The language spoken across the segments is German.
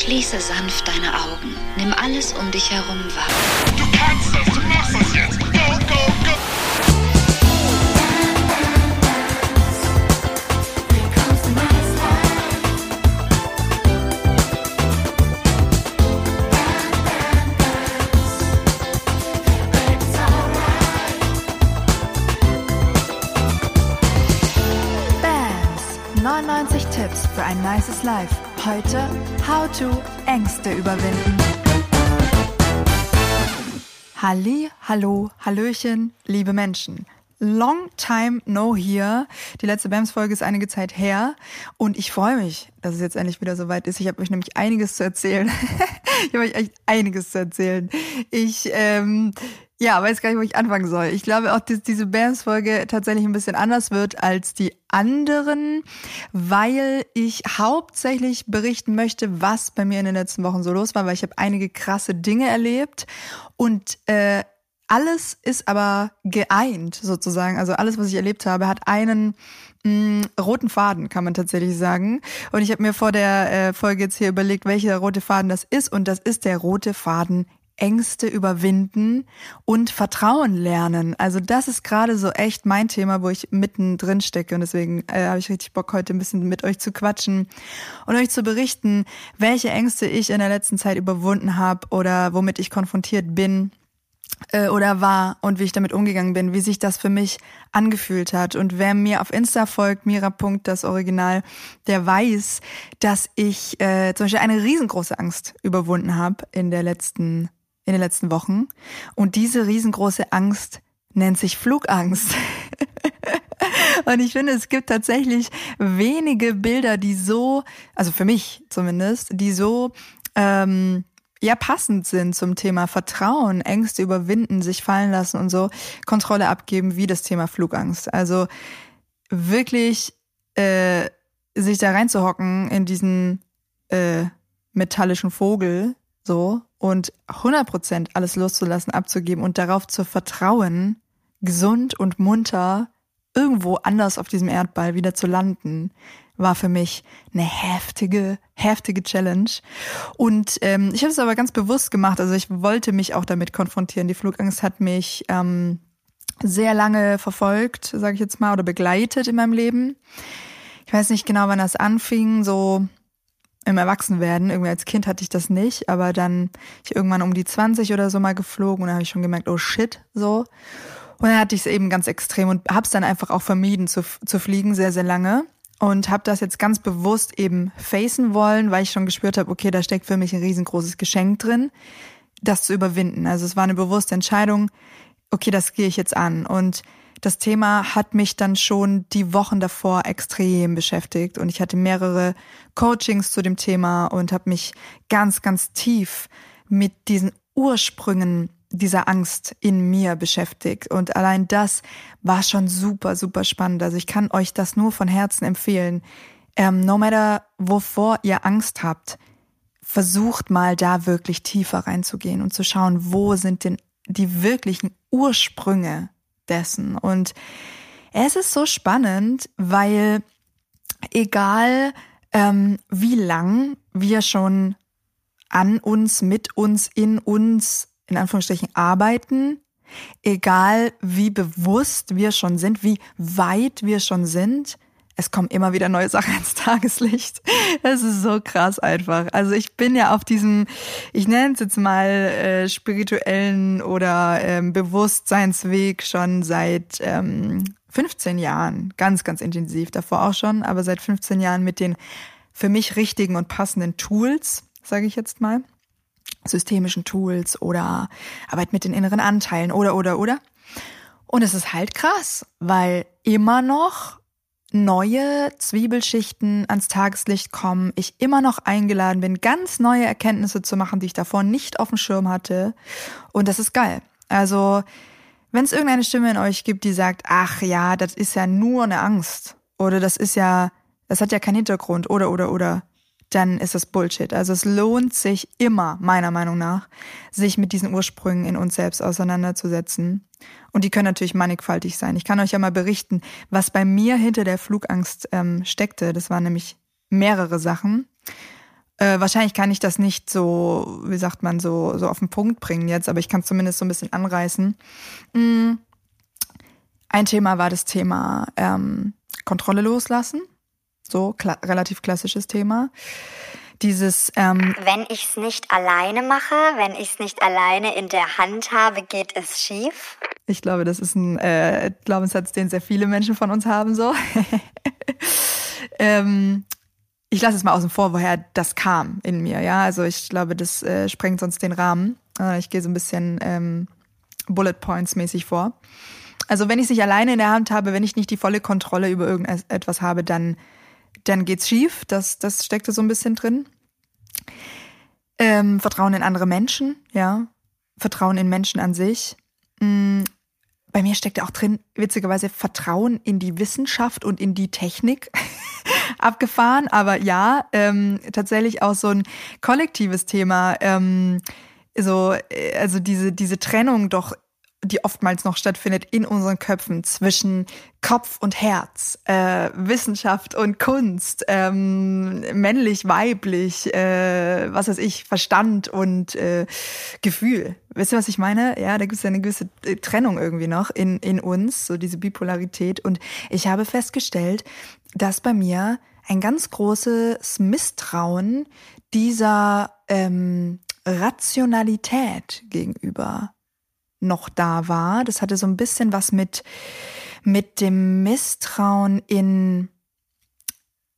Schließe sanft deine Augen. Nimm alles um dich herum wahr. Du kannst das, du machst das jetzt. Go, go, go. BAMS 99 Tipps für ein nices Life. Heute How to Ängste überwinden. Halli, hallo, hallöchen, liebe Menschen. Long time no here. Die letzte BAMS-Folge ist einige Zeit her und ich freue mich, dass es jetzt endlich wieder soweit ist. Ich habe euch nämlich einiges zu erzählen. ich habe euch echt einiges zu erzählen. Ich ähm, ja, weiß gar nicht, wo ich anfangen soll. Ich glaube auch, dass diese Bands-Folge tatsächlich ein bisschen anders wird als die anderen, weil ich hauptsächlich berichten möchte, was bei mir in den letzten Wochen so los war, weil ich habe einige krasse Dinge erlebt und äh, alles ist aber geeint sozusagen. Also alles, was ich erlebt habe, hat einen mh, roten Faden, kann man tatsächlich sagen. Und ich habe mir vor der äh, Folge jetzt hier überlegt, welcher rote Faden das ist. Und das ist der rote Faden Ängste überwinden und Vertrauen lernen. Also das ist gerade so echt mein Thema, wo ich mittendrin stecke und deswegen äh, habe ich richtig Bock heute ein bisschen mit euch zu quatschen und euch zu berichten, welche Ängste ich in der letzten Zeit überwunden habe oder womit ich konfrontiert bin äh, oder war und wie ich damit umgegangen bin, wie sich das für mich angefühlt hat. Und wer mir auf Insta folgt, Mira. das Original, der weiß, dass ich äh, zum Beispiel eine riesengroße Angst überwunden habe in der letzten in den letzten Wochen. Und diese riesengroße Angst nennt sich Flugangst. Und ich finde, es gibt tatsächlich wenige Bilder, die so, also für mich zumindest, die so ähm, ja passend sind zum Thema Vertrauen, Ängste überwinden, sich fallen lassen und so Kontrolle abgeben, wie das Thema Flugangst. Also wirklich äh, sich da reinzuhocken in diesen äh, metallischen Vogel, so und 100% alles loszulassen, abzugeben und darauf zu vertrauen, gesund und munter irgendwo anders auf diesem Erdball wieder zu landen, war für mich eine heftige, heftige Challenge. Und ähm, ich habe es aber ganz bewusst gemacht. Also ich wollte mich auch damit konfrontieren. Die Flugangst hat mich ähm, sehr lange verfolgt, sage ich jetzt mal, oder begleitet in meinem Leben. Ich weiß nicht genau, wann das anfing. So im Erwachsenwerden. Irgendwie als Kind hatte ich das nicht, aber dann ich irgendwann um die 20 oder so mal geflogen und da habe ich schon gemerkt, oh shit, so. Und dann hatte ich es eben ganz extrem und habe es dann einfach auch vermieden zu, zu fliegen, sehr, sehr lange. Und habe das jetzt ganz bewusst eben facen wollen, weil ich schon gespürt habe, okay, da steckt für mich ein riesengroßes Geschenk drin, das zu überwinden. Also es war eine bewusste Entscheidung, okay, das gehe ich jetzt an. Und das Thema hat mich dann schon die Wochen davor extrem beschäftigt und ich hatte mehrere Coachings zu dem Thema und habe mich ganz, ganz tief mit diesen Ursprüngen dieser Angst in mir beschäftigt. Und allein das war schon super, super spannend. Also ich kann euch das nur von Herzen empfehlen. Ähm, no matter wovor ihr Angst habt, versucht mal da wirklich tiefer reinzugehen und zu schauen, wo sind denn die wirklichen Ursprünge dessen. Und es ist so spannend, weil egal ähm, wie lang wir schon an uns, mit uns, in uns, in Anführungsstrichen arbeiten, egal wie bewusst wir schon sind, wie weit wir schon sind, es kommen immer wieder neue Sachen ins Tageslicht. Es ist so krass einfach. Also ich bin ja auf diesem, ich nenne es jetzt mal äh, spirituellen oder ähm, Bewusstseinsweg schon seit ähm, 15 Jahren. Ganz, ganz intensiv. Davor auch schon, aber seit 15 Jahren mit den für mich richtigen und passenden Tools, sage ich jetzt mal. Systemischen Tools oder Arbeit mit den inneren Anteilen oder, oder, oder. Und es ist halt krass, weil immer noch neue Zwiebelschichten ans Tageslicht kommen, ich immer noch eingeladen bin, ganz neue Erkenntnisse zu machen, die ich davor nicht auf dem Schirm hatte. Und das ist geil. Also, wenn es irgendeine Stimme in euch gibt, die sagt, ach ja, das ist ja nur eine Angst oder das ist ja, das hat ja keinen Hintergrund oder oder oder, dann ist das Bullshit. Also es lohnt sich immer, meiner Meinung nach, sich mit diesen Ursprüngen in uns selbst auseinanderzusetzen. Und die können natürlich mannigfaltig sein. Ich kann euch ja mal berichten, was bei mir hinter der Flugangst ähm, steckte. Das waren nämlich mehrere Sachen. Äh, wahrscheinlich kann ich das nicht so, wie sagt man, so, so auf den Punkt bringen jetzt, aber ich kann es zumindest so ein bisschen anreißen. Mm. Ein Thema war das Thema ähm, Kontrolle loslassen. So, kla relativ klassisches Thema. Dieses ähm, Wenn ich es nicht alleine mache, wenn ich es nicht alleine in der Hand habe, geht es schief. Ich glaube, das ist ein äh, Glaubenssatz, den sehr viele Menschen von uns haben. So. ähm, ich lasse es mal außen vor, woher das kam in mir. Ja, also ich glaube, das äh, sprengt sonst den Rahmen. Äh, ich gehe so ein bisschen ähm, Bullet Points mäßig vor. Also wenn ich es nicht alleine in der Hand habe, wenn ich nicht die volle Kontrolle über irgendetwas habe, dann dann geht's schief. Das, das steckte so ein bisschen drin. Ähm, Vertrauen in andere Menschen, ja. Vertrauen in Menschen an sich. Mhm. Bei mir steckte auch drin, witzigerweise, Vertrauen in die Wissenschaft und in die Technik. Abgefahren, aber ja, ähm, tatsächlich auch so ein kollektives Thema. Ähm, so, äh, also diese, diese Trennung doch die oftmals noch stattfindet in unseren Köpfen zwischen Kopf und Herz, äh, Wissenschaft und Kunst, ähm, männlich, weiblich, äh, was weiß ich, Verstand und äh, Gefühl. Wisst ihr, was ich meine? Ja, da gibt es ja eine gewisse äh, Trennung irgendwie noch in, in uns, so diese Bipolarität. Und ich habe festgestellt, dass bei mir ein ganz großes Misstrauen dieser ähm, Rationalität gegenüber noch da war. Das hatte so ein bisschen was mit, mit dem Misstrauen in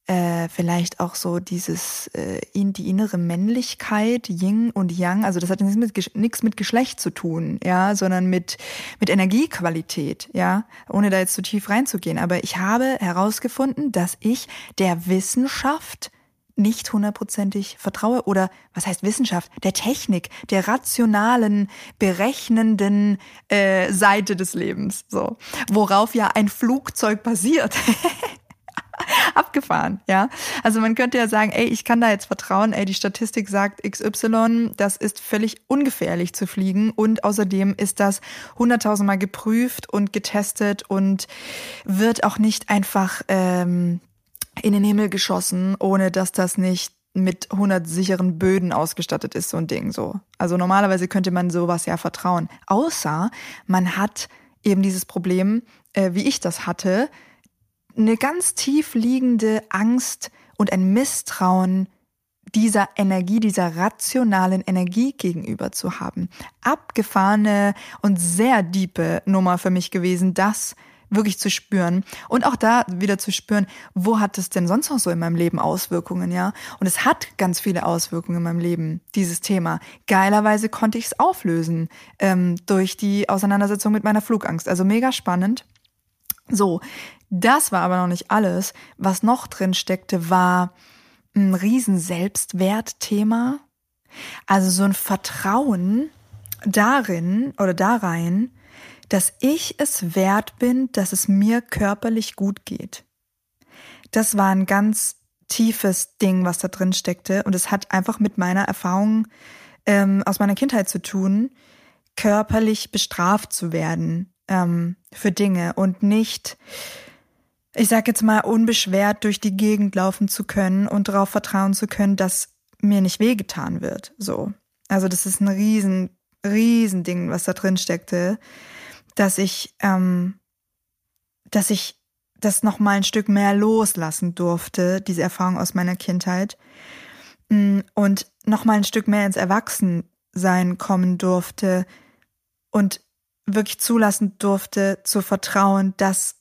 äh, vielleicht auch so dieses äh, in die innere Männlichkeit, Yin und Yang. Also das hat nichts mit, nichts mit Geschlecht zu tun, ja, sondern mit mit Energiequalität, ja, ohne da jetzt zu tief reinzugehen. Aber ich habe herausgefunden, dass ich der Wissenschaft nicht hundertprozentig vertraue oder was heißt Wissenschaft, der Technik, der rationalen, berechnenden äh, Seite des Lebens, so worauf ja ein Flugzeug basiert. Abgefahren, ja. Also man könnte ja sagen, ey, ich kann da jetzt vertrauen, ey, die Statistik sagt XY, das ist völlig ungefährlich zu fliegen und außerdem ist das hunderttausendmal geprüft und getestet und wird auch nicht einfach ähm, in den Himmel geschossen, ohne dass das nicht mit 100 sicheren Böden ausgestattet ist, so ein Ding so. Also normalerweise könnte man sowas ja vertrauen. Außer man hat eben dieses Problem, äh, wie ich das hatte, eine ganz tief liegende Angst und ein Misstrauen dieser Energie, dieser rationalen Energie gegenüber zu haben. Abgefahrene und sehr diepe Nummer für mich gewesen, das wirklich zu spüren und auch da wieder zu spüren, wo hat es denn sonst noch so in meinem Leben Auswirkungen, ja? Und es hat ganz viele Auswirkungen in meinem Leben, dieses Thema. Geilerweise konnte ich es auflösen ähm, durch die Auseinandersetzung mit meiner Flugangst. Also mega spannend. So, das war aber noch nicht alles. Was noch drin steckte, war ein riesen Selbstwertthema. Also so ein Vertrauen darin oder da rein, dass ich es wert bin, dass es mir körperlich gut geht. Das war ein ganz tiefes Ding, was da drin steckte. Und es hat einfach mit meiner Erfahrung ähm, aus meiner Kindheit zu tun, körperlich bestraft zu werden ähm, für Dinge und nicht, ich sag jetzt mal, unbeschwert durch die Gegend laufen zu können und darauf vertrauen zu können, dass mir nicht wehgetan wird. So. Also das ist ein riesen, riesen Ding, was da drin steckte dass ich, ähm, dass ich das noch mal ein Stück mehr loslassen durfte, diese Erfahrung aus meiner Kindheit mm, und noch mal ein Stück mehr ins Erwachsensein kommen durfte und wirklich zulassen durfte zu vertrauen, dass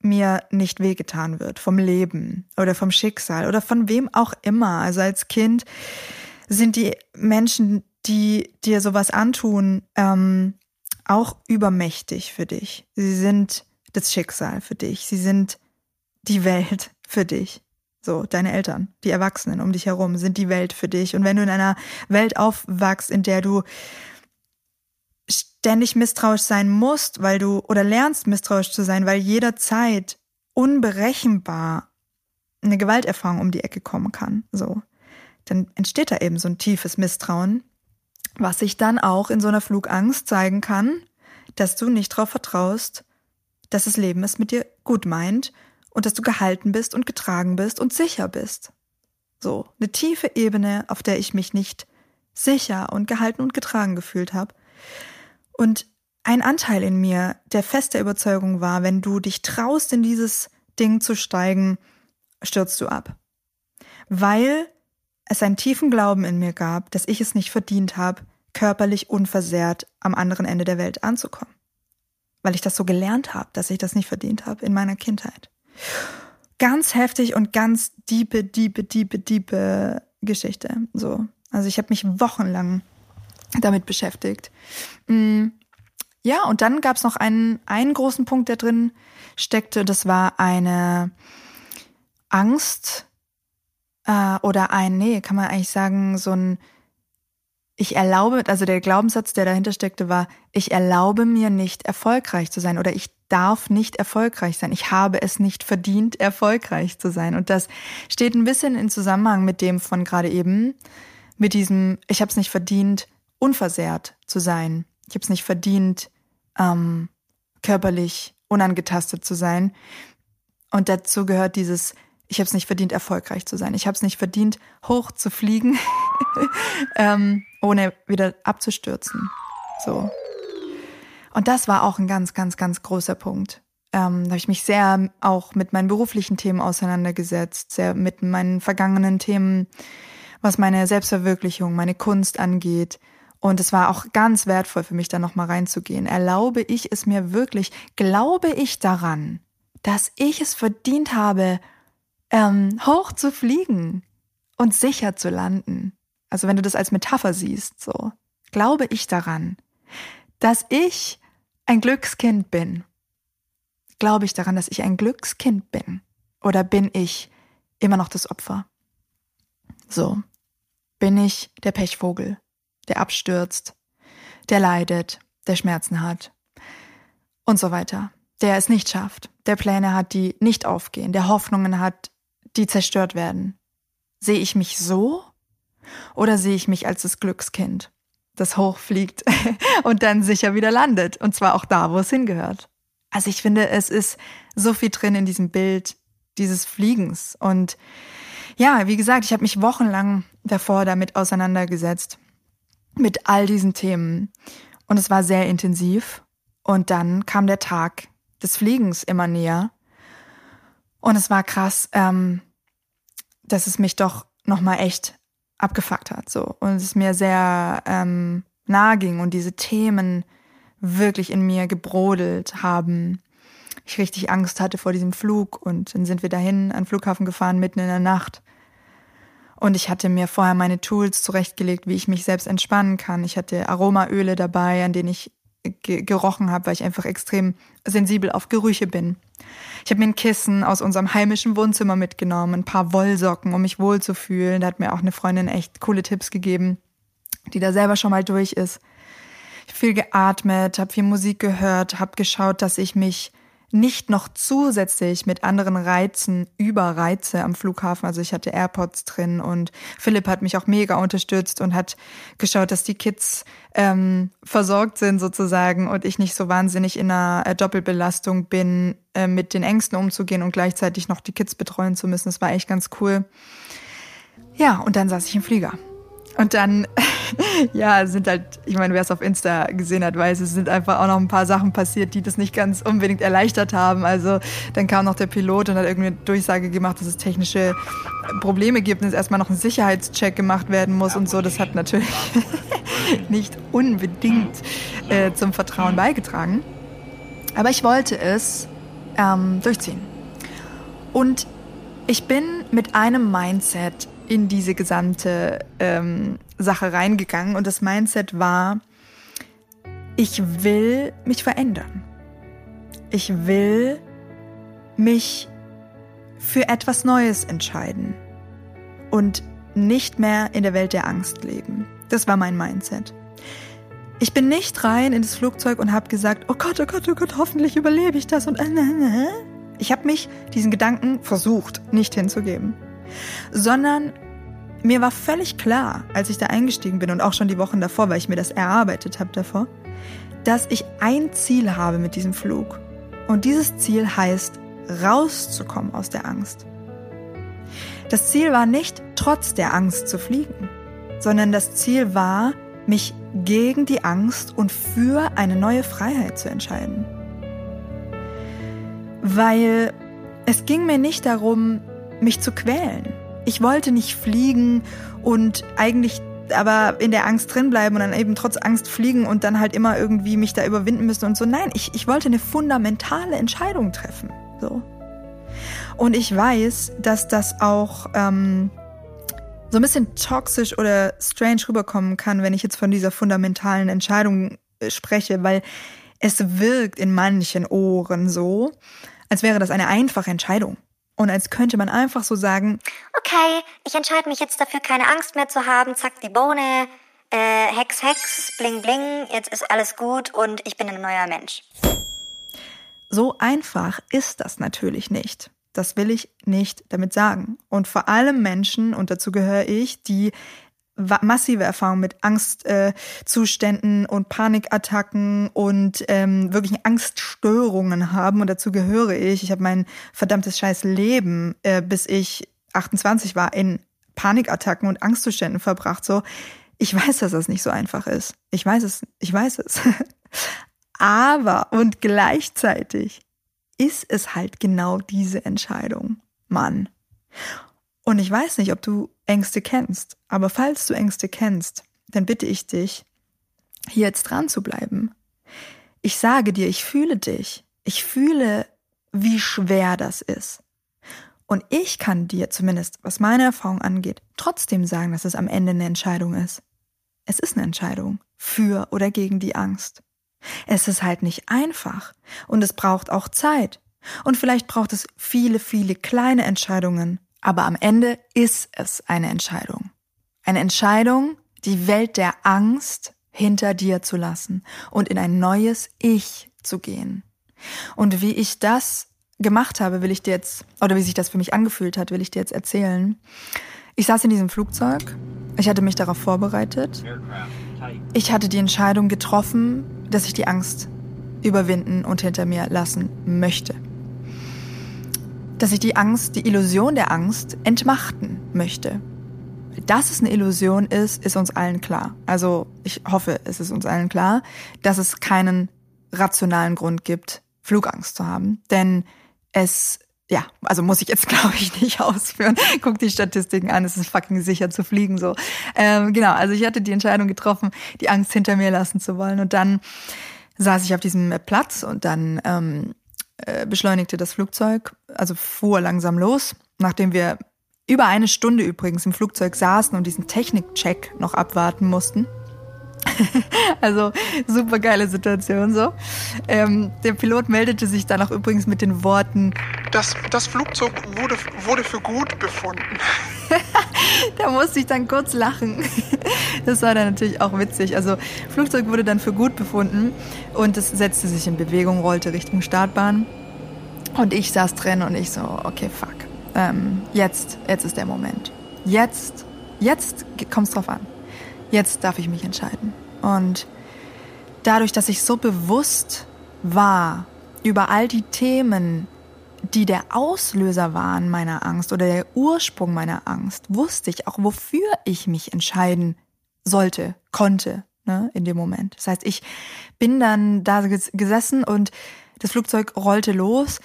mir nicht wehgetan wird vom Leben oder vom Schicksal oder von wem auch immer. Also als Kind sind die Menschen, die dir sowas antun, ähm, auch übermächtig für dich. Sie sind das Schicksal für dich. Sie sind die Welt für dich. So, deine Eltern, die Erwachsenen um dich herum sind die Welt für dich. Und wenn du in einer Welt aufwachst, in der du ständig misstrauisch sein musst, weil du oder lernst misstrauisch zu sein, weil jederzeit unberechenbar eine Gewalterfahrung um die Ecke kommen kann, so, dann entsteht da eben so ein tiefes Misstrauen, was sich dann auch in so einer Flugangst zeigen kann, dass du nicht darauf vertraust, dass das Leben es mit dir gut meint und dass du gehalten bist und getragen bist und sicher bist. So, eine tiefe Ebene, auf der ich mich nicht sicher und gehalten und getragen gefühlt habe. Und ein Anteil in mir, der feste Überzeugung war, wenn du dich traust, in dieses Ding zu steigen, stürzt du ab. Weil es einen tiefen Glauben in mir gab, dass ich es nicht verdient habe, körperlich unversehrt am anderen Ende der Welt anzukommen. Weil ich das so gelernt habe, dass ich das nicht verdient habe in meiner Kindheit. Ganz heftig und ganz diepe, diepe, diepe, diepe Geschichte. So. Also ich habe mich wochenlang damit beschäftigt. Mm, ja, und dann gab es noch einen, einen großen Punkt, der drin steckte. Das war eine Angst äh, oder ein, nee, kann man eigentlich sagen, so ein ich erlaube, also der Glaubenssatz, der dahinter steckte, war, ich erlaube mir nicht erfolgreich zu sein oder ich darf nicht erfolgreich sein. Ich habe es nicht verdient, erfolgreich zu sein. Und das steht ein bisschen in Zusammenhang mit dem von gerade eben, mit diesem, ich habe es nicht verdient, unversehrt zu sein. Ich habe es nicht verdient, ähm, körperlich unangetastet zu sein. Und dazu gehört dieses, ich habe es nicht verdient, erfolgreich zu sein. Ich habe es nicht verdient, hoch zu fliegen, ähm, ohne wieder abzustürzen. So. Und das war auch ein ganz, ganz, ganz großer Punkt. Ähm, da habe ich mich sehr auch mit meinen beruflichen Themen auseinandergesetzt, sehr mit meinen vergangenen Themen, was meine Selbstverwirklichung, meine Kunst angeht. Und es war auch ganz wertvoll für mich, da nochmal reinzugehen. Erlaube ich es mir wirklich, glaube ich daran, dass ich es verdient habe, ähm, hoch zu fliegen und sicher zu landen. Also wenn du das als Metapher siehst, so, glaube ich daran, dass ich ein Glückskind bin. Glaube ich daran, dass ich ein Glückskind bin? Oder bin ich immer noch das Opfer? So, bin ich der Pechvogel, der abstürzt, der leidet, der Schmerzen hat und so weiter, der es nicht schafft, der Pläne hat, die nicht aufgehen, der Hoffnungen hat, die zerstört werden. Sehe ich mich so oder sehe ich mich als das Glückskind, das hochfliegt und dann sicher wieder landet? Und zwar auch da, wo es hingehört? Also ich finde, es ist so viel drin in diesem Bild dieses Fliegens. Und ja, wie gesagt, ich habe mich wochenlang davor damit auseinandergesetzt mit all diesen Themen. Und es war sehr intensiv. Und dann kam der Tag des Fliegens immer näher und es war krass, ähm, dass es mich doch nochmal echt abgefuckt hat. So. Und es mir sehr ähm, nahe ging und diese Themen wirklich in mir gebrodelt haben. Ich richtig Angst hatte vor diesem Flug und dann sind wir dahin an den Flughafen gefahren, mitten in der Nacht. Und ich hatte mir vorher meine Tools zurechtgelegt, wie ich mich selbst entspannen kann. Ich hatte Aromaöle dabei, an denen ich gerochen habe, weil ich einfach extrem sensibel auf Gerüche bin. Ich habe mir ein Kissen aus unserem heimischen Wohnzimmer mitgenommen, ein paar Wollsocken, um mich wohlzufühlen. Da hat mir auch eine Freundin echt coole Tipps gegeben, die da selber schon mal durch ist. Ich habe viel geatmet, habe viel Musik gehört, habe geschaut, dass ich mich nicht noch zusätzlich mit anderen Reizen überreize am Flughafen. Also ich hatte AirPods drin und Philipp hat mich auch mega unterstützt und hat geschaut, dass die Kids ähm, versorgt sind sozusagen und ich nicht so wahnsinnig in einer äh, Doppelbelastung bin, äh, mit den Ängsten umzugehen und gleichzeitig noch die Kids betreuen zu müssen. Das war echt ganz cool. Ja, und dann saß ich im Flieger. Und dann, ja, sind halt, ich meine, wer es auf Insta gesehen hat, weiß, es sind einfach auch noch ein paar Sachen passiert, die das nicht ganz unbedingt erleichtert haben. Also dann kam noch der Pilot und hat irgendwie eine Durchsage gemacht, dass es technische Probleme gibt und es erstmal noch ein Sicherheitscheck gemacht werden muss und so. Das hat natürlich nicht unbedingt äh, zum Vertrauen beigetragen. Aber ich wollte es ähm, durchziehen. Und ich bin mit einem Mindset in diese gesamte ähm, Sache reingegangen und das Mindset war, ich will mich verändern. Ich will mich für etwas Neues entscheiden und nicht mehr in der Welt der Angst leben. Das war mein Mindset. Ich bin nicht rein in das Flugzeug und habe gesagt, oh Gott, oh Gott, oh Gott, hoffentlich überlebe ich das und äh, äh, äh. ich habe mich diesen Gedanken versucht nicht hinzugeben, sondern mir war völlig klar, als ich da eingestiegen bin und auch schon die Wochen davor, weil ich mir das erarbeitet habe davor, dass ich ein Ziel habe mit diesem Flug. Und dieses Ziel heißt, rauszukommen aus der Angst. Das Ziel war nicht, trotz der Angst zu fliegen, sondern das Ziel war, mich gegen die Angst und für eine neue Freiheit zu entscheiden. Weil es ging mir nicht darum, mich zu quälen. Ich wollte nicht fliegen und eigentlich aber in der Angst drin bleiben und dann eben trotz Angst fliegen und dann halt immer irgendwie mich da überwinden müssen und so. Nein, ich, ich wollte eine fundamentale Entscheidung treffen. So. Und ich weiß, dass das auch ähm, so ein bisschen toxisch oder strange rüberkommen kann, wenn ich jetzt von dieser fundamentalen Entscheidung äh, spreche, weil es wirkt in manchen Ohren so, als wäre das eine einfache Entscheidung. Und als könnte man einfach so sagen, Okay, ich entscheide mich jetzt dafür, keine Angst mehr zu haben. Zack, die Bohne. Äh, Hex, Hex, bling, bling. Jetzt ist alles gut und ich bin ein neuer Mensch. so einfach ist das natürlich nicht. Das will ich nicht damit sagen. Und vor allem Menschen, und dazu gehöre ich, die massive Erfahrung mit Angstzuständen äh, und Panikattacken und ähm, wirklich Angststörungen haben. Und dazu gehöre ich. Ich habe mein verdammtes scheiß Leben, äh, bis ich 28 war, in Panikattacken und Angstzuständen verbracht. So, ich weiß, dass das nicht so einfach ist. Ich weiß es, ich weiß es. Aber und gleichzeitig ist es halt genau diese Entscheidung, Mann. Und ich weiß nicht, ob du Ängste kennst, aber falls du Ängste kennst, dann bitte ich dich, hier jetzt dran zu bleiben. Ich sage dir, ich fühle dich. Ich fühle, wie schwer das ist. Und ich kann dir zumindest, was meine Erfahrung angeht, trotzdem sagen, dass es am Ende eine Entscheidung ist. Es ist eine Entscheidung für oder gegen die Angst. Es ist halt nicht einfach und es braucht auch Zeit. Und vielleicht braucht es viele, viele kleine Entscheidungen, aber am Ende ist es eine Entscheidung. Eine Entscheidung, die Welt der Angst hinter dir zu lassen und in ein neues Ich zu gehen. Und wie ich das gemacht habe, will ich dir jetzt, oder wie sich das für mich angefühlt hat, will ich dir jetzt erzählen. Ich saß in diesem Flugzeug, ich hatte mich darauf vorbereitet, ich hatte die Entscheidung getroffen, dass ich die Angst überwinden und hinter mir lassen möchte. Dass ich die Angst, die Illusion der Angst entmachten möchte. Dass es eine Illusion ist, ist uns allen klar. Also ich hoffe, es ist uns allen klar, dass es keinen rationalen Grund gibt, Flugangst zu haben. Denn es, ja, also muss ich jetzt glaube ich nicht ausführen. Guck die Statistiken an, es ist fucking sicher zu fliegen so. Ähm, genau, also ich hatte die Entscheidung getroffen, die Angst hinter mir lassen zu wollen. Und dann saß ich auf diesem Platz und dann ähm, äh, beschleunigte das Flugzeug, also fuhr langsam los, nachdem wir über eine Stunde übrigens im Flugzeug saßen und diesen Technikcheck noch abwarten mussten. also super geile Situation so. Ähm, der Pilot meldete sich dann auch übrigens mit den Worten, Das, das Flugzeug wurde, wurde für gut befunden. da musste ich dann kurz lachen. Das war dann natürlich auch witzig. Also Flugzeug wurde dann für gut befunden und es setzte sich in Bewegung, rollte Richtung Startbahn. Und ich saß drin und ich so, okay, fuck. Ähm, jetzt, jetzt ist der Moment. Jetzt, jetzt kommt's drauf an. Jetzt darf ich mich entscheiden. Und dadurch, dass ich so bewusst war über all die Themen, die der Auslöser waren meiner Angst oder der Ursprung meiner Angst, wusste ich auch, wofür ich mich entscheiden sollte, konnte, ne, in dem Moment. Das heißt, ich bin dann da ges- gesessen und das Flugzeug rollte los.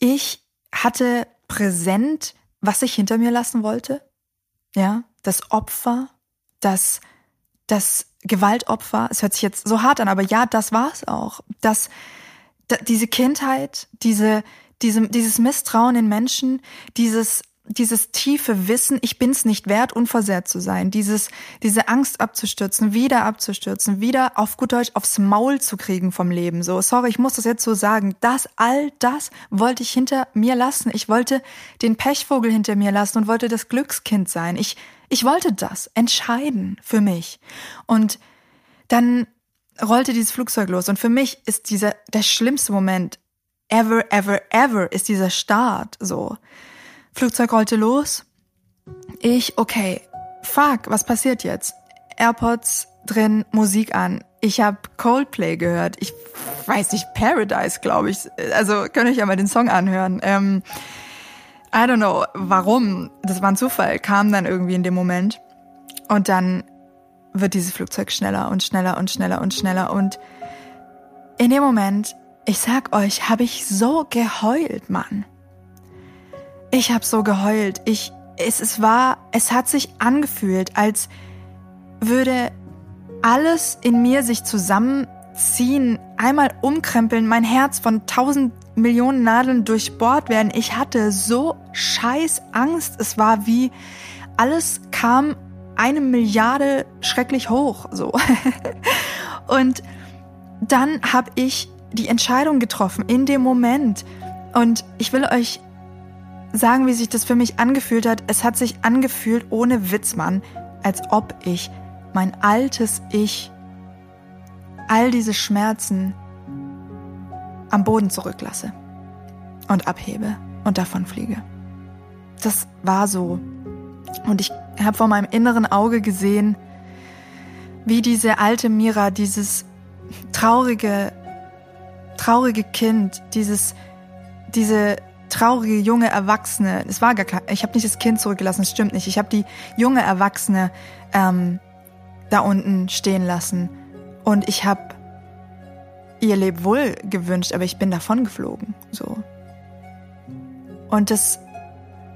Ich hatte präsent, was ich hinter mir lassen wollte. Ja, das Opfer, das, das Gewaltopfer. Es hört sich jetzt so hart an, aber ja, das war's auch. Das, da, diese Kindheit, diese, diese, dieses Misstrauen in Menschen, dieses, dieses tiefe Wissen, ich bin's nicht wert, unversehrt zu sein, dieses, diese Angst abzustürzen, wieder abzustürzen, wieder auf gut Deutsch aufs Maul zu kriegen vom Leben. So, sorry, ich muss das jetzt so sagen. Das, all das wollte ich hinter mir lassen. Ich wollte den Pechvogel hinter mir lassen und wollte das Glückskind sein. Ich, ich wollte das entscheiden für mich. Und dann rollte dieses Flugzeug los. Und für mich ist dieser, der schlimmste Moment ever, ever, ever ist dieser Start, so. Flugzeug rollte los. Ich, okay, fuck, was passiert jetzt? AirPods drin, Musik an. Ich habe Coldplay gehört. Ich weiß nicht, Paradise, glaube ich. Also könnt ihr euch ja mal den Song anhören. Ähm, I don't know, warum. Das war ein Zufall, kam dann irgendwie in dem Moment. Und dann wird dieses Flugzeug schneller und schneller und schneller und schneller. Und in dem Moment, ich sag euch, habe ich so geheult, Mann. Ich habe so geheult. Ich, es, es war, es hat sich angefühlt, als würde alles in mir sich zusammenziehen, einmal umkrempeln, mein Herz von tausend Millionen Nadeln durchbohrt werden. Ich hatte so scheiß Angst. Es war wie alles kam eine Milliarde schrecklich hoch, so. Und dann habe ich die Entscheidung getroffen in dem Moment. Und ich will euch sagen, wie sich das für mich angefühlt hat. Es hat sich angefühlt ohne Witzmann, als ob ich mein altes Ich, all diese Schmerzen am Boden zurücklasse und abhebe und davonfliege. Das war so. Und ich habe vor meinem inneren Auge gesehen, wie diese alte Mira, dieses traurige, traurige Kind, dieses, diese traurige junge Erwachsene, es war gar kein, ich habe nicht das Kind zurückgelassen, das stimmt nicht. Ich habe die junge Erwachsene ähm, da unten stehen lassen und ich habe ihr Lebwohl gewünscht, aber ich bin davon geflogen, so. Und das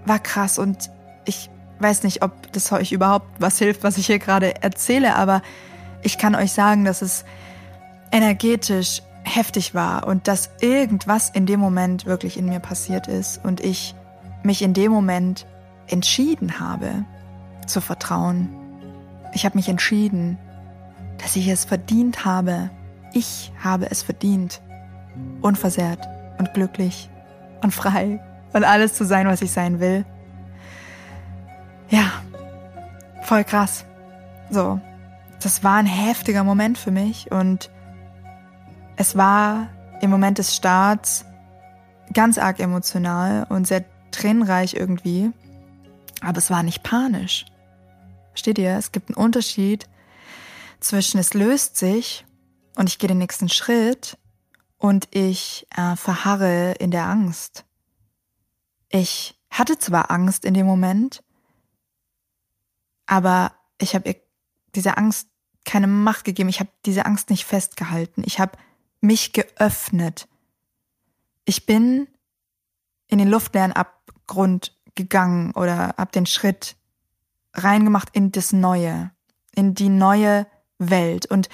war krass und ich weiß nicht, ob das euch überhaupt was hilft, was ich hier gerade erzähle, aber ich kann euch sagen, dass es energetisch heftig war und dass irgendwas in dem Moment wirklich in mir passiert ist und ich mich in dem Moment entschieden habe zu vertrauen. Ich habe mich entschieden, dass ich es verdient habe. Ich habe es verdient, unversehrt und glücklich und frei und alles zu sein, was ich sein will. Ja, voll krass. So, das war ein heftiger Moment für mich und es war im Moment des Starts ganz arg emotional und sehr tränenreich irgendwie, aber es war nicht panisch. Versteht ihr? Es gibt einen Unterschied zwischen es löst sich und ich gehe den nächsten Schritt und ich äh, verharre in der Angst. Ich hatte zwar Angst in dem Moment, aber ich habe ihr diese Angst keine Macht gegeben. Ich habe diese Angst nicht festgehalten. Ich habe mich geöffnet. Ich bin in den luftleeren Abgrund gegangen oder habe den Schritt reingemacht in das Neue, in die neue Welt. Und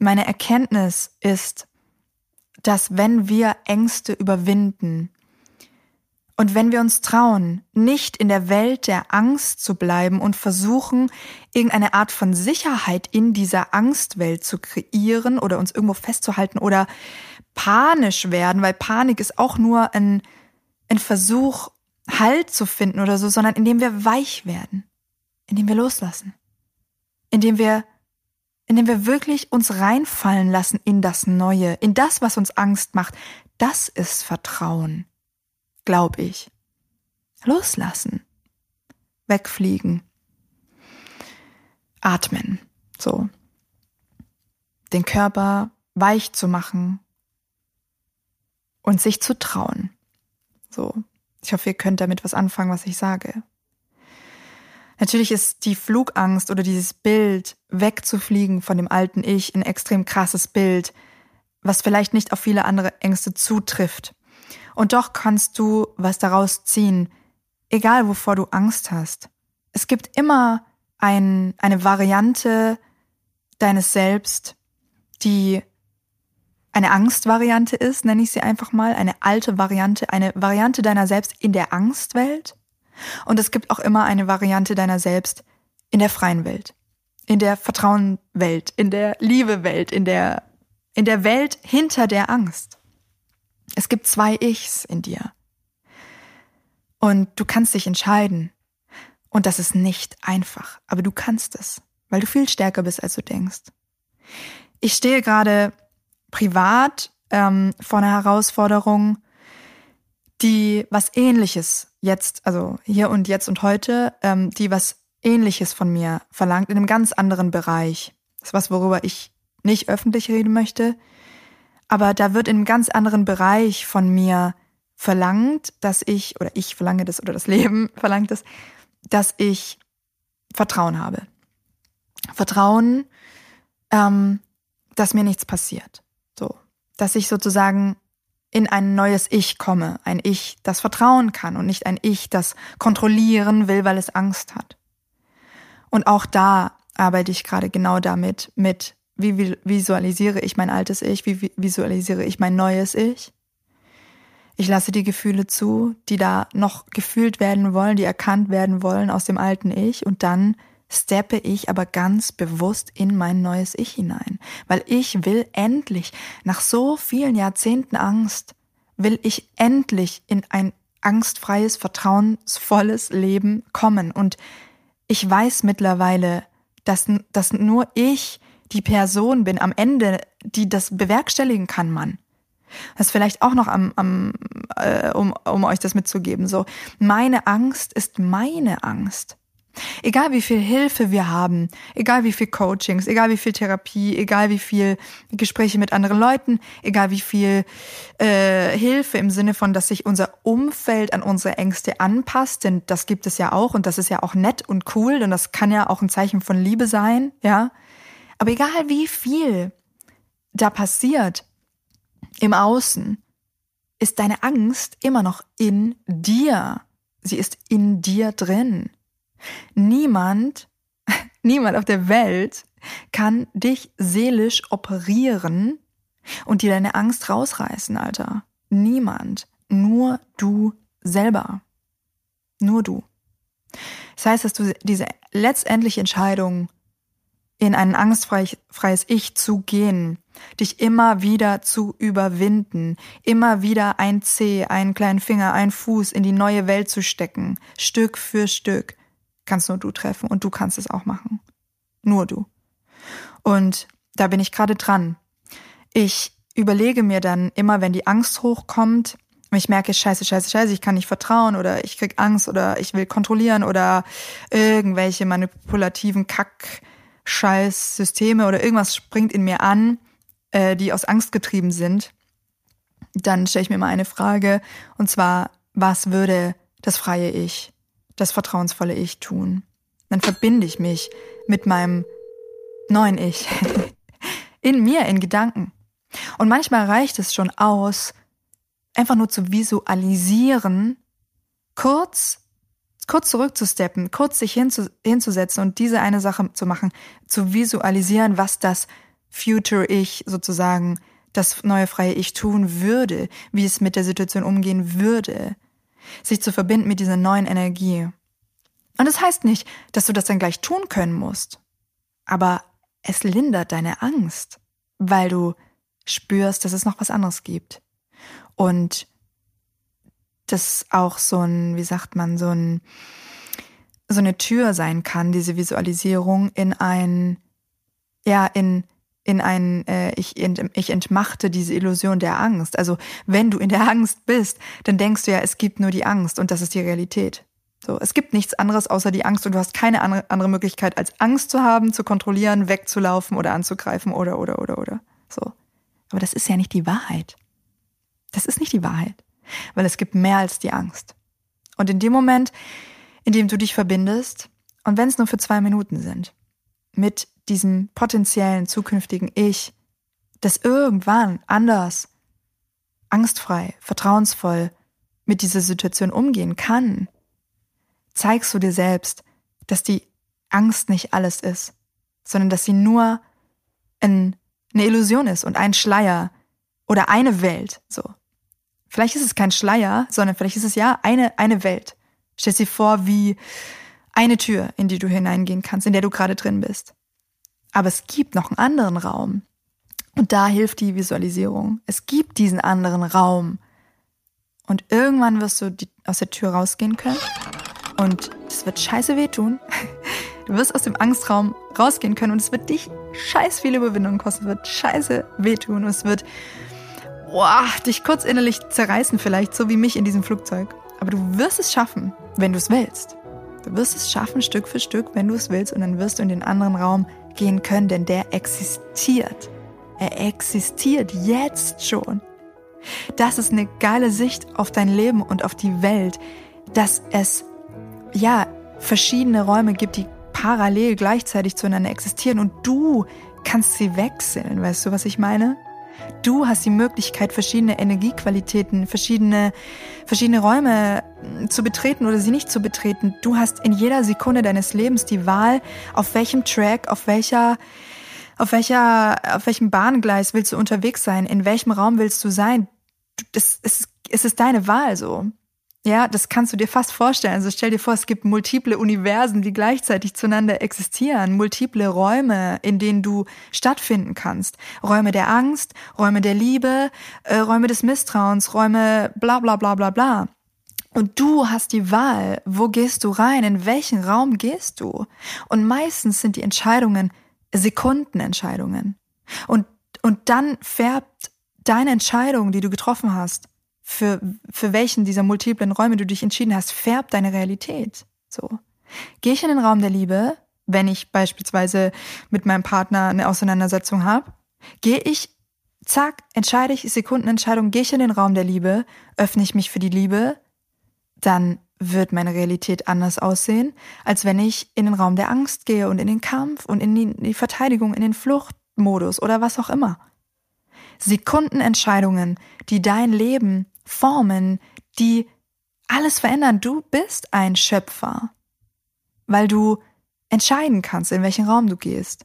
meine Erkenntnis ist, dass wenn wir Ängste überwinden, und wenn wir uns trauen, nicht in der Welt der Angst zu bleiben und versuchen, irgendeine Art von Sicherheit in dieser Angstwelt zu kreieren oder uns irgendwo festzuhalten oder panisch werden, weil Panik ist auch nur ein, ein Versuch, Halt zu finden oder so, sondern indem wir weich werden, indem wir loslassen, indem wir indem wir wirklich uns reinfallen lassen in das Neue, in das, was uns Angst macht. Das ist Vertrauen glaube ich. Loslassen. Wegfliegen. Atmen. So. Den Körper weich zu machen und sich zu trauen. So. Ich hoffe, ihr könnt damit was anfangen, was ich sage. Natürlich ist die Flugangst oder dieses Bild, wegzufliegen von dem alten Ich, ein extrem krasses Bild, was vielleicht nicht auf viele andere Ängste zutrifft. Und doch kannst du was daraus ziehen, egal wovor du Angst hast. Es gibt immer ein, eine Variante deines Selbst, die eine Angstvariante ist, nenne ich sie einfach mal, eine alte Variante, eine Variante deiner selbst in der Angstwelt. Und es gibt auch immer eine Variante deiner selbst in der freien Welt, in der Vertrauenwelt, in der Liebewelt, in der, in der Welt hinter der Angst. Es gibt zwei Ichs in dir. Und du kannst dich entscheiden. Und das ist nicht einfach, aber du kannst es, weil du viel stärker bist, als du denkst. Ich stehe gerade privat ähm, vor einer Herausforderung, die was ähnliches jetzt, also hier und jetzt und heute, ähm, die was ähnliches von mir verlangt, in einem ganz anderen Bereich. Das ist was, worüber ich nicht öffentlich reden möchte, aber da wird in einem ganz anderen Bereich von mir verlangt, dass ich, oder ich verlange das, oder das Leben verlangt es, dass ich Vertrauen habe. Vertrauen, ähm, dass mir nichts passiert. So. Dass ich sozusagen in ein neues Ich komme. Ein Ich, das vertrauen kann und nicht ein Ich, das kontrollieren will, weil es Angst hat. Und auch da arbeite ich gerade genau damit, mit wie visualisiere ich mein altes Ich, wie visualisiere ich mein neues Ich. Ich lasse die Gefühle zu, die da noch gefühlt werden wollen, die erkannt werden wollen aus dem alten Ich und dann steppe ich aber ganz bewusst in mein neues Ich hinein, weil ich will endlich, nach so vielen Jahrzehnten Angst, will ich endlich in ein angstfreies, vertrauensvolles Leben kommen. Und ich weiß mittlerweile, dass, dass nur ich die Person bin am Ende, die das bewerkstelligen kann, Mann. Das ist vielleicht auch noch am, am äh, um, um euch das mitzugeben. So, meine Angst ist meine Angst. Egal wie viel Hilfe wir haben, egal wie viel Coachings, egal wie viel Therapie, egal wie viel Gespräche mit anderen Leuten, egal wie viel äh, Hilfe im Sinne von, dass sich unser Umfeld an unsere Ängste anpasst, denn das gibt es ja auch und das ist ja auch nett und cool und das kann ja auch ein Zeichen von Liebe sein, ja. Aber egal wie viel da passiert im Außen, ist deine Angst immer noch in dir. Sie ist in dir drin. Niemand, niemand auf der Welt kann dich seelisch operieren und dir deine Angst rausreißen, Alter. Niemand. Nur du selber. Nur du. Das heißt, dass du diese letztendliche Entscheidung, in ein angstfreies Ich zu gehen, dich immer wieder zu überwinden, immer wieder ein Zeh, einen kleinen Finger, einen Fuß in die neue Welt zu stecken, Stück für Stück, kannst nur du treffen und du kannst es auch machen. Nur du. Und da bin ich gerade dran. Ich überlege mir dann immer, wenn die Angst hochkommt, ich merke, scheiße, scheiße, scheiße, ich kann nicht vertrauen oder ich krieg Angst oder ich will kontrollieren oder irgendwelche manipulativen Kack, Scheiß Systeme oder irgendwas springt in mir an, äh, die aus Angst getrieben sind, dann stelle ich mir mal eine Frage und zwar, was würde das freie Ich das vertrauensvolle Ich tun. Dann verbinde ich mich mit meinem neuen Ich. in mir, in Gedanken. Und manchmal reicht es schon aus, einfach nur zu visualisieren, kurz, kurz zurückzusteppen, kurz sich hinzu, hinzusetzen und diese eine Sache zu machen, zu visualisieren, was das Future Ich sozusagen, das neue freie Ich tun würde, wie es mit der Situation umgehen würde sich zu verbinden mit dieser neuen Energie. Und das heißt nicht, dass du das dann gleich tun können musst, aber es lindert deine Angst, weil du spürst, dass es noch was anderes gibt. Und das auch so ein, wie sagt man, so ein, so eine Tür sein kann, diese Visualisierung in ein, ja, in in ein, äh, ich, ich entmachte diese Illusion der Angst. Also wenn du in der Angst bist, dann denkst du ja, es gibt nur die Angst und das ist die Realität. So, es gibt nichts anderes außer die Angst und du hast keine andere, andere Möglichkeit, als Angst zu haben, zu kontrollieren, wegzulaufen oder anzugreifen oder, oder, oder, oder. So. Aber das ist ja nicht die Wahrheit. Das ist nicht die Wahrheit. Weil es gibt mehr als die Angst. Und in dem Moment, in dem du dich verbindest, und wenn es nur für zwei Minuten sind, mit diesem potenziellen zukünftigen Ich, das irgendwann anders, angstfrei, vertrauensvoll mit dieser Situation umgehen kann, zeigst du dir selbst, dass die Angst nicht alles ist, sondern dass sie nur ein, eine Illusion ist und ein Schleier oder eine Welt, so. Vielleicht ist es kein Schleier, sondern vielleicht ist es ja eine, eine Welt. Stell dir vor, wie eine Tür, in die du hineingehen kannst, in der du gerade drin bist. Aber es gibt noch einen anderen Raum. Und da hilft die Visualisierung. Es gibt diesen anderen Raum. Und irgendwann wirst du die, aus der Tür rausgehen können. Und es wird scheiße wehtun. Du wirst aus dem Angstraum rausgehen können und es wird dich scheiß viel Überwindung kosten. Es wird scheiße wehtun. Und es wird boah, dich kurz innerlich zerreißen, vielleicht, so wie mich in diesem Flugzeug. Aber du wirst es schaffen, wenn du es willst. Du wirst es schaffen, Stück für Stück, wenn du es willst. Und dann wirst du in den anderen Raum gehen können, denn der existiert. Er existiert jetzt schon. Das ist eine geile Sicht auf dein Leben und auf die Welt, dass es, ja, verschiedene Räume gibt, die parallel gleichzeitig zueinander existieren und du kannst sie wechseln. Weißt du, was ich meine? Du hast die Möglichkeit, verschiedene Energiequalitäten, verschiedene, verschiedene Räume hm, zu betreten oder sie nicht zu betreten. Du hast in jeder Sekunde deines Lebens die Wahl, auf welchem Track, auf welcher, auf welcher, auf welchem Bahngleis willst du unterwegs sein, in welchem Raum willst du sein. Das ist, es ist deine Wahl so. Ja, das kannst du dir fast vorstellen. Also stell dir vor, es gibt multiple Universen, die gleichzeitig zueinander existieren, multiple Räume, in denen du stattfinden kannst. Räume der Angst, Räume der Liebe, äh, Räume des Misstrauens, Räume bla bla bla bla bla. Und du hast die Wahl, wo gehst du rein, in welchen Raum gehst du. Und meistens sind die Entscheidungen Sekundenentscheidungen. Und, und dann färbt deine Entscheidung, die du getroffen hast, für, für welchen dieser multiplen Räume du dich entschieden hast, färbt deine Realität. So. Gehe ich in den Raum der Liebe, wenn ich beispielsweise mit meinem Partner eine Auseinandersetzung habe? Gehe ich, zack, entscheide ich, Sekundenentscheidung, gehe ich in den Raum der Liebe, öffne ich mich für die Liebe, dann wird meine Realität anders aussehen, als wenn ich in den Raum der Angst gehe und in den Kampf und in die, in die Verteidigung, in den Fluchtmodus oder was auch immer. Sekundenentscheidungen, die dein Leben formen, die alles verändern. Du bist ein Schöpfer, weil du entscheiden kannst, in welchen Raum du gehst.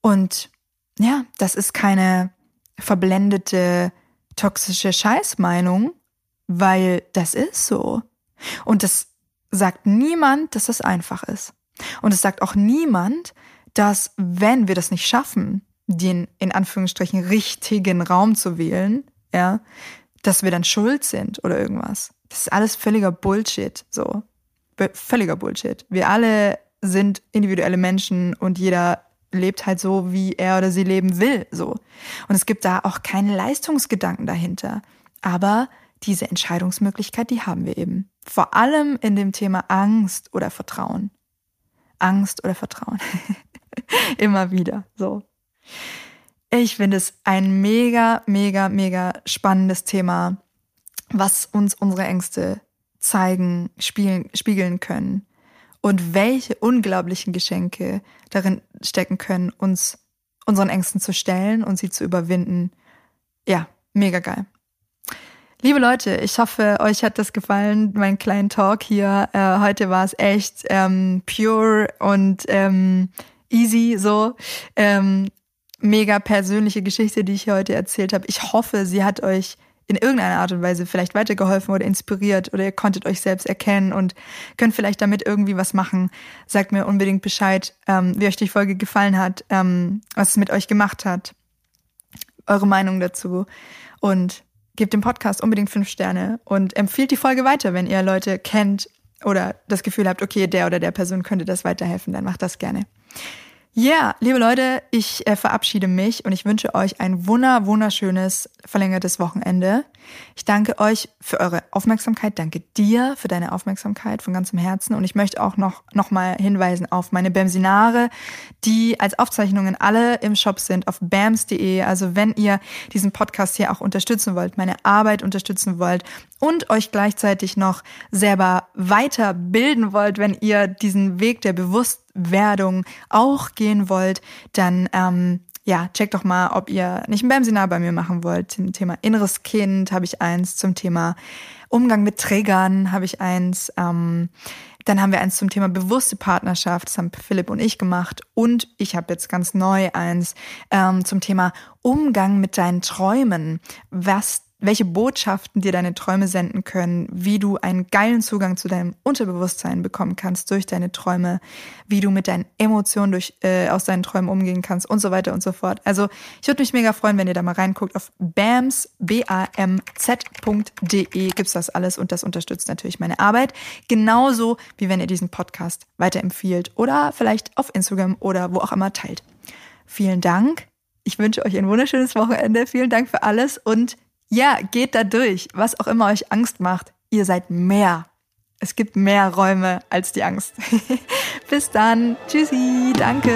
Und ja, das ist keine verblendete, toxische Scheißmeinung, weil das ist so. Und das sagt niemand, dass das einfach ist. Und es sagt auch niemand, dass wenn wir das nicht schaffen, den in Anführungsstrichen richtigen Raum zu wählen, ja, dass wir dann schuld sind oder irgendwas. Das ist alles völliger Bullshit, so. Völliger Bullshit. Wir alle sind individuelle Menschen und jeder lebt halt so, wie er oder sie leben will, so. Und es gibt da auch keinen Leistungsgedanken dahinter. Aber diese Entscheidungsmöglichkeit, die haben wir eben. Vor allem in dem Thema Angst oder Vertrauen. Angst oder Vertrauen. Immer wieder, so. Ich finde es ein mega, mega, mega spannendes Thema, was uns unsere Ängste zeigen, spielen, spiegeln können und welche unglaublichen Geschenke darin stecken können, uns unseren Ängsten zu stellen und sie zu überwinden. Ja, mega geil. Liebe Leute, ich hoffe, euch hat das gefallen, mein kleiner Talk hier. Äh, heute war es echt ähm, pure und ähm, easy so. Ähm, mega persönliche Geschichte, die ich hier heute erzählt habe. Ich hoffe, sie hat euch in irgendeiner Art und Weise vielleicht weitergeholfen oder inspiriert oder ihr konntet euch selbst erkennen und könnt vielleicht damit irgendwie was machen. Sagt mir unbedingt Bescheid, ähm, wie euch die Folge gefallen hat, ähm, was es mit euch gemacht hat, eure Meinung dazu und gebt dem Podcast unbedingt fünf Sterne und empfiehlt die Folge weiter, wenn ihr Leute kennt oder das Gefühl habt, okay, der oder der Person könnte das weiterhelfen, dann macht das gerne. Ja, yeah, liebe Leute, ich äh, verabschiede mich und ich wünsche euch ein wunder, wunderschönes verlängertes Wochenende. Ich danke euch für eure Aufmerksamkeit, danke dir für deine Aufmerksamkeit von ganzem Herzen und ich möchte auch noch, noch mal hinweisen auf meine Bamsinare, die als Aufzeichnungen alle im Shop sind auf bams.de. Also wenn ihr diesen Podcast hier auch unterstützen wollt, meine Arbeit unterstützen wollt und euch gleichzeitig noch selber weiterbilden wollt, wenn ihr diesen Weg der Bewusstwerdung auch gehen wollt, dann ähm, ja, checkt doch mal, ob ihr nicht ein BAM-Seminar bei mir machen wollt. Zum Thema inneres Kind habe ich eins, zum Thema Umgang mit Trägern habe ich eins. Ähm, dann haben wir eins zum Thema bewusste Partnerschaft, das haben Philipp und ich gemacht. Und ich habe jetzt ganz neu eins ähm, zum Thema Umgang mit deinen Träumen. Was welche Botschaften dir deine Träume senden können, wie du einen geilen Zugang zu deinem Unterbewusstsein bekommen kannst durch deine Träume, wie du mit deinen Emotionen durch, äh, aus deinen Träumen umgehen kannst und so weiter und so fort. Also ich würde mich mega freuen, wenn ihr da mal reinguckt. Auf bams, B-A-M-Z.de gibt's das alles und das unterstützt natürlich meine Arbeit. Genauso wie wenn ihr diesen Podcast weiterempfiehlt oder vielleicht auf Instagram oder wo auch immer teilt. Vielen Dank. Ich wünsche euch ein wunderschönes Wochenende. Vielen Dank für alles und ja, geht da durch, was auch immer euch Angst macht. Ihr seid mehr. Es gibt mehr Räume als die Angst. Bis dann. Tschüssi. Danke.